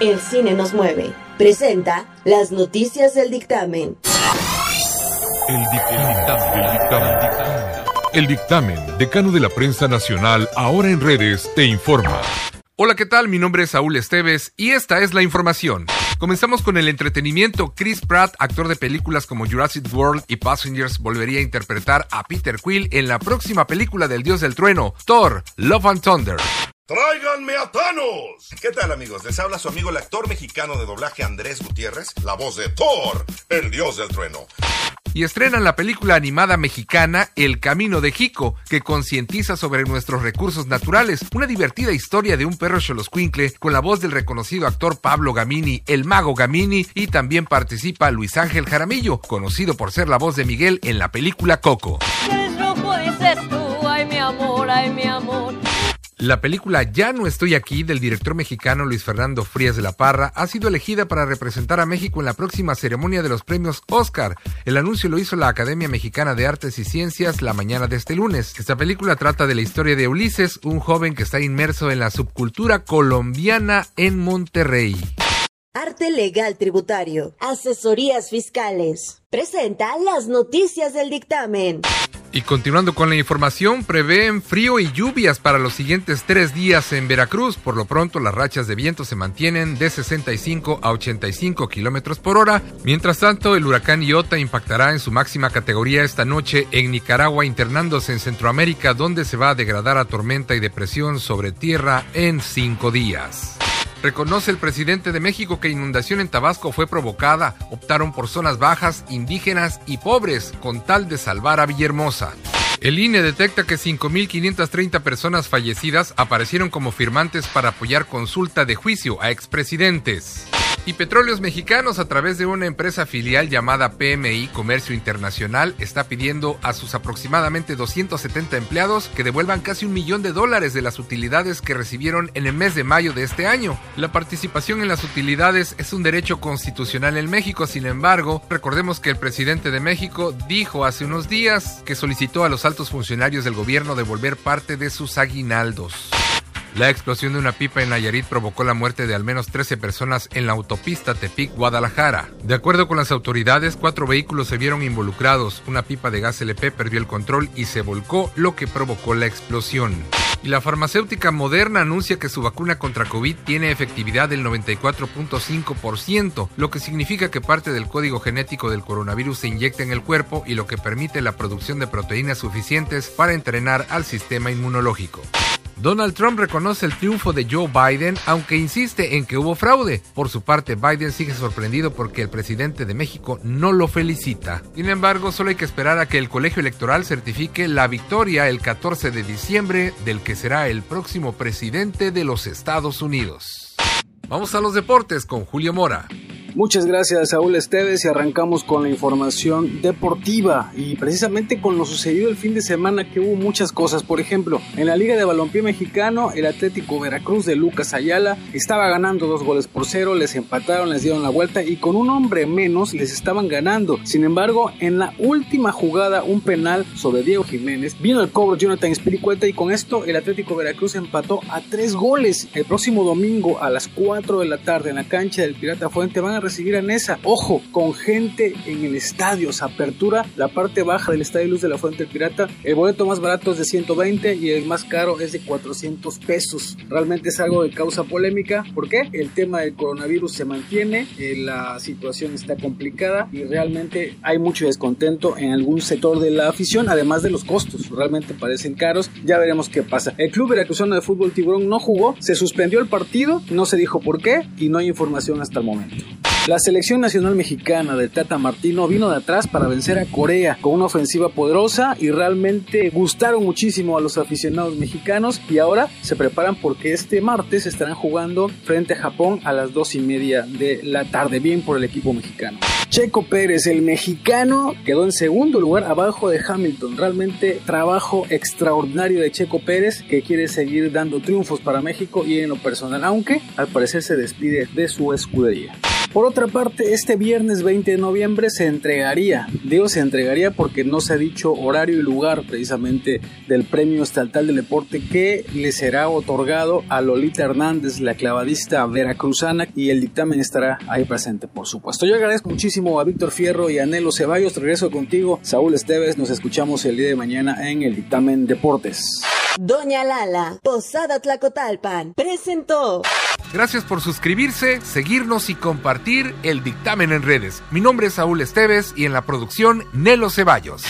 El cine nos mueve. Presenta las noticias del dictamen. El dictamen, el dictamen, el dictamen, decano de la prensa nacional, ahora en redes, te informa. Hola, ¿qué tal? Mi nombre es Saúl Esteves y esta es la información. Comenzamos con el entretenimiento. Chris Pratt, actor de películas como Jurassic World y Passengers, volvería a interpretar a Peter Quill en la próxima película del Dios del Trueno, Thor, Love and Thunder. ¡Tráiganme a Thanos! ¿Qué tal amigos? Les habla su amigo el actor mexicano de doblaje Andrés Gutiérrez, la voz de Thor, el dios del trueno. Y estrenan la película animada mexicana El Camino de Jico, que concientiza sobre nuestros recursos naturales. Una divertida historia de un perro choloscuincle con la voz del reconocido actor Pablo Gamini, el mago Gamini, y también participa Luis Ángel Jaramillo, conocido por ser la voz de Miguel en la película Coco. ay mi amor, ay mi amor. La película Ya no estoy aquí del director mexicano Luis Fernando Frías de la Parra ha sido elegida para representar a México en la próxima ceremonia de los premios Oscar. El anuncio lo hizo la Academia Mexicana de Artes y Ciencias la mañana de este lunes. Esta película trata de la historia de Ulises, un joven que está inmerso en la subcultura colombiana en Monterrey. Arte Legal Tributario, Asesorías Fiscales. Presenta las noticias del dictamen. Y continuando con la información, prevén frío y lluvias para los siguientes tres días en Veracruz. Por lo pronto, las rachas de viento se mantienen de 65 a 85 kilómetros por hora. Mientras tanto, el huracán Iota impactará en su máxima categoría esta noche en Nicaragua, internándose en Centroamérica, donde se va a degradar a tormenta y depresión sobre tierra en cinco días. Reconoce el presidente de México que inundación en Tabasco fue provocada. Optaron por zonas bajas, indígenas y pobres con tal de salvar a Villahermosa. El INE detecta que 5.530 personas fallecidas aparecieron como firmantes para apoyar consulta de juicio a expresidentes. Y Petróleos Mexicanos, a través de una empresa filial llamada PMI Comercio Internacional, está pidiendo a sus aproximadamente 270 empleados que devuelvan casi un millón de dólares de las utilidades que recibieron en el mes de mayo de este año. La participación en las utilidades es un derecho constitucional en México, sin embargo, recordemos que el presidente de México dijo hace unos días que solicitó a los altos funcionarios del gobierno devolver parte de sus aguinaldos. La explosión de una pipa en Nayarit provocó la muerte de al menos 13 personas en la autopista Tepic-Guadalajara. De acuerdo con las autoridades, cuatro vehículos se vieron involucrados. Una pipa de gas LP perdió el control y se volcó, lo que provocó la explosión. Y la farmacéutica Moderna anuncia que su vacuna contra COVID tiene efectividad del 94.5%, lo que significa que parte del código genético del coronavirus se inyecta en el cuerpo y lo que permite la producción de proteínas suficientes para entrenar al sistema inmunológico. Donald Trump reconoce el triunfo de Joe Biden, aunque insiste en que hubo fraude. Por su parte, Biden sigue sorprendido porque el presidente de México no lo felicita. Sin embargo, solo hay que esperar a que el colegio electoral certifique la victoria el 14 de diciembre del que será el próximo presidente de los Estados Unidos. Vamos a los deportes con Julio Mora. Muchas gracias Saúl Esteves y arrancamos con la información deportiva y precisamente con lo sucedido el fin de semana que hubo muchas cosas. Por ejemplo, en la Liga de Balompié Mexicano, el Atlético Veracruz de Lucas Ayala estaba ganando dos goles por cero, les empataron, les dieron la vuelta y con un hombre menos les estaban ganando. Sin embargo, en la última jugada, un penal sobre Diego Jiménez, vino el cobro Jonathan Espiricueta y con esto el Atlético Veracruz empató a tres goles. El próximo domingo a las 4 de la tarde en la cancha del Pirata Fuente van a recibir a Nesa. Ojo, con gente en el estadio. Se apertura la parte baja del estadio Luz de la Fuente Pirata. El boleto más barato es de 120 y el más caro es de 400 pesos. Realmente es algo de causa polémica. ¿Por qué? El tema del coronavirus se mantiene, eh, la situación está complicada y realmente hay mucho descontento en algún sector de la afición, además de los costos. Realmente parecen caros. Ya veremos qué pasa. El club veracruzano de fútbol Tiburón no jugó, se suspendió el partido, no se dijo por qué y no hay información hasta el momento. La selección nacional mexicana de Tata Martino vino de atrás para vencer a Corea con una ofensiva poderosa y realmente gustaron muchísimo a los aficionados mexicanos y ahora se preparan porque este martes estarán jugando frente a Japón a las dos y media de la tarde, bien por el equipo mexicano. Checo Pérez, el mexicano, quedó en segundo lugar abajo de Hamilton. Realmente trabajo extraordinario de Checo Pérez que quiere seguir dando triunfos para México y en lo personal, aunque al parecer se despide de su escudería. Por otra parte, este viernes 20 de noviembre se entregaría, digo se entregaría porque no se ha dicho horario y lugar precisamente del Premio Estatal del Deporte que le será otorgado a Lolita Hernández, la clavadista veracruzana, y el dictamen estará ahí presente, por supuesto. Yo agradezco muchísimo a Víctor Fierro y a Nelo Ceballos. Regreso contigo, Saúl Esteves. Nos escuchamos el día de mañana en el dictamen Deportes. Doña Lala, Posada Tlacotalpan, presentó. Gracias por suscribirse, seguirnos y compartir el dictamen en redes. Mi nombre es Saúl Esteves y en la producción Nelo Ceballos.